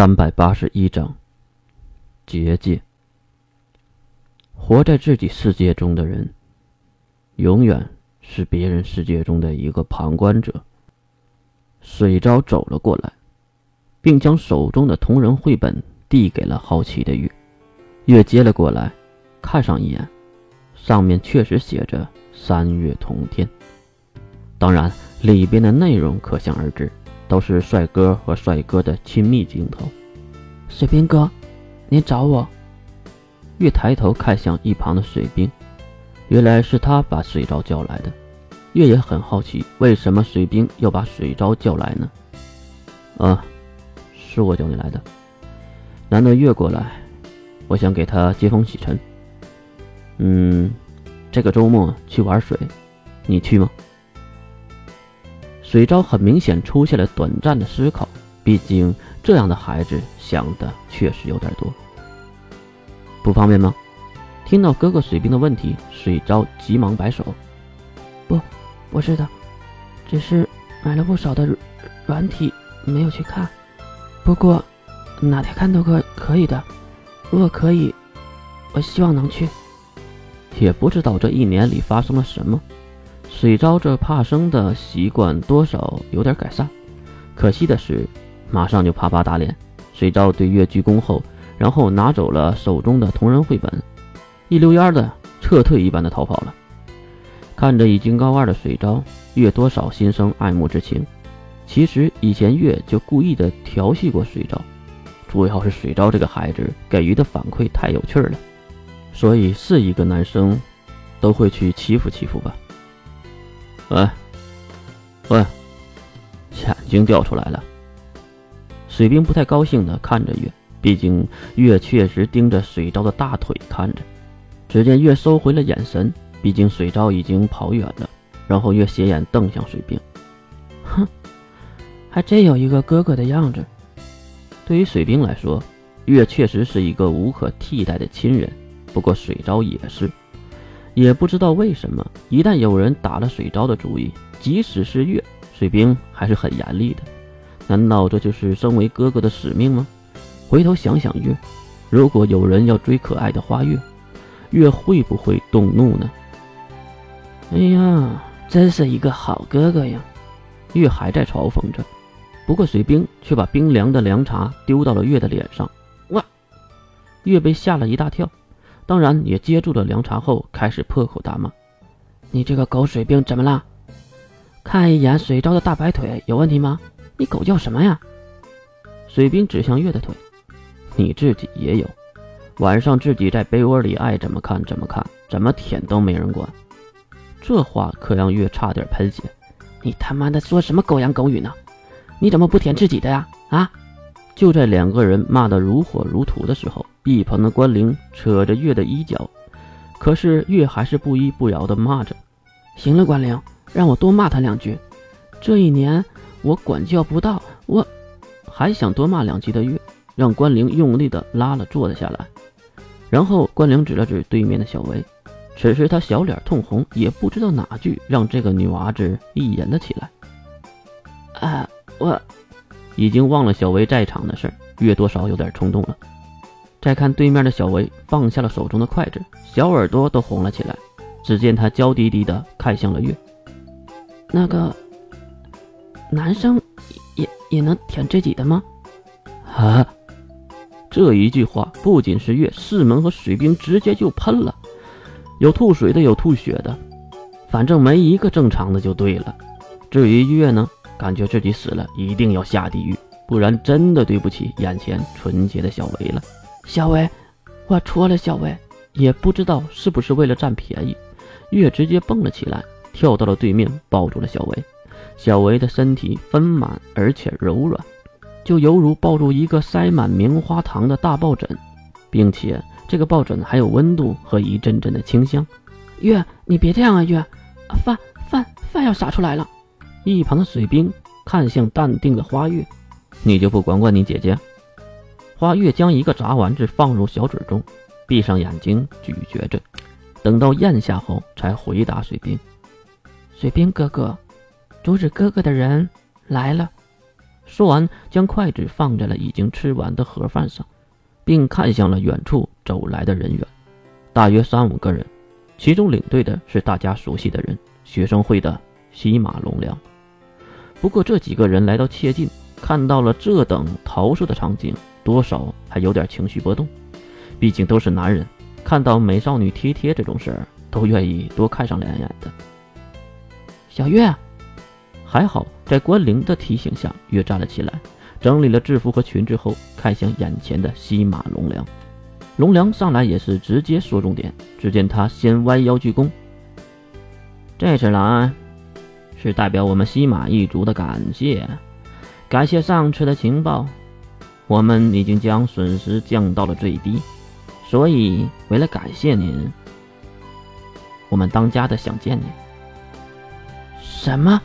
三百八十一章结界。活在自己世界中的人，永远是别人世界中的一个旁观者。水昭走了过来，并将手中的同人绘本递给了好奇的月。月接了过来，看上一眼，上面确实写着“三月同天”，当然里边的内容可想而知。都是帅哥和帅哥的亲密镜头。水兵哥，您找我？月抬头看向一旁的水兵，原来是他把水昭叫来的。月也很好奇，为什么水兵要把水昭叫来呢？啊，是我叫你来的。难得月过来，我想给他接风洗尘。嗯，这个周末去玩水，你去吗？水昭很明显出现了短暂的思考，毕竟这样的孩子想的确实有点多。不方便吗？听到哥哥水兵的问题，水昭急忙摆手：“不，不是的，只是买了不少的软体，没有去看。不过哪天看都可可以的。如果可以，我希望能去。也不知道这一年里发生了什么。”水昭这怕生的习惯多少有点改善，可惜的是，马上就啪啪打脸。水昭对月鞠躬后，然后拿走了手中的同人绘本，一溜烟的撤退一般的逃跑了。看着已经高二的水昭，月多少心生爱慕之情。其实以前月就故意的调戏过水昭，主要是水昭这个孩子给予的反馈太有趣了，所以是一个男生都会去欺负欺负吧。喂，喂，眼睛掉出来了。水兵不太高兴的看着月，毕竟月确实盯着水昭的大腿看着。只见月收回了眼神，毕竟水昭已经跑远了。然后月斜眼瞪向水兵，哼，还真有一个哥哥的样子。对于水兵来说，月确实是一个无可替代的亲人。不过水昭也是。也不知道为什么，一旦有人打了水昭的主意，即使是月水兵还是很严厉的。难道这就是身为哥哥的使命吗？回头想想月，如果有人要追可爱的花月，月会不会动怒呢？哎呀，真是一个好哥哥呀！月还在嘲讽着，不过水兵却把冰凉的凉茶丢到了月的脸上。哇！月被吓了一大跳。当然也接住了凉茶后，开始破口大骂：“你这个狗水兵怎么了？看一眼水昭的大白腿有问题吗？你狗叫什么呀？”水兵指向月的腿：“你自己也有，晚上自己在被窝里爱怎么看怎么看，怎么舔都没人管。”这话可让月差点喷血：“你他妈的说什么狗言狗语呢？你怎么不舔自己的呀？啊！”就在两个人骂得如火如荼的时候。一旁的关灵扯着月的衣角，可是月还是不依不饶的骂着：“行了，关灵，让我多骂他两句。这一年我管教不到，我还想多骂两句的月，让关灵用力的拉了坐了下来。然后关灵指了指对面的小薇，此时她小脸通红，也不知道哪句让这个女娃子一言了起来。啊，我已经忘了小薇在场的事儿，月多少有点冲动了。再看对面的小维，放下了手中的筷子，小耳朵都红了起来。只见他娇滴滴的看向了月，那个男生也也能舔自己的吗？啊！这一句话不仅是月，四门和水兵直接就喷了，有吐水的，有吐血的，反正没一个正常的就对了。至于月呢，感觉自己死了一定要下地狱，不然真的对不起眼前纯洁的小维了。小薇，我错了。小薇也不知道是不是为了占便宜，月直接蹦了起来，跳到了对面，抱住了小薇。小薇的身体丰满而且柔软，就犹如抱住一个塞满棉花糖的大抱枕，并且这个抱枕还有温度和一阵阵的清香。月，你别这样啊，月，饭饭饭要洒出来了。一旁的水兵看向淡定的花月，你就不管管你姐姐？花月将一个炸丸子放入小嘴中，闭上眼睛咀嚼着，等到咽下后才回答水兵：“水兵哥哥，阻止哥哥的人来了。”说完，将筷子放在了已经吃完的盒饭上，并看向了远处走来的人员，大约三五个人，其中领队的是大家熟悉的人——学生会的西马龙良。不过，这几个人来到切近，看到了这等桃色的场景，多少还有点情绪波动。毕竟都是男人，看到美少女贴贴这种事儿，都愿意多看上两眼的。小月。还好，在关灵的提醒下，月站了起来，整理了制服和裙之后，看向眼前的西马龙良。龙良上来也是直接说重点。只见他先弯腰鞠躬：“这次来，是代表我们西马一族的感谢，感谢上次的情报，我们已经将损失降到了最低。所以，为了感谢您，我们当家的想见您。”什么？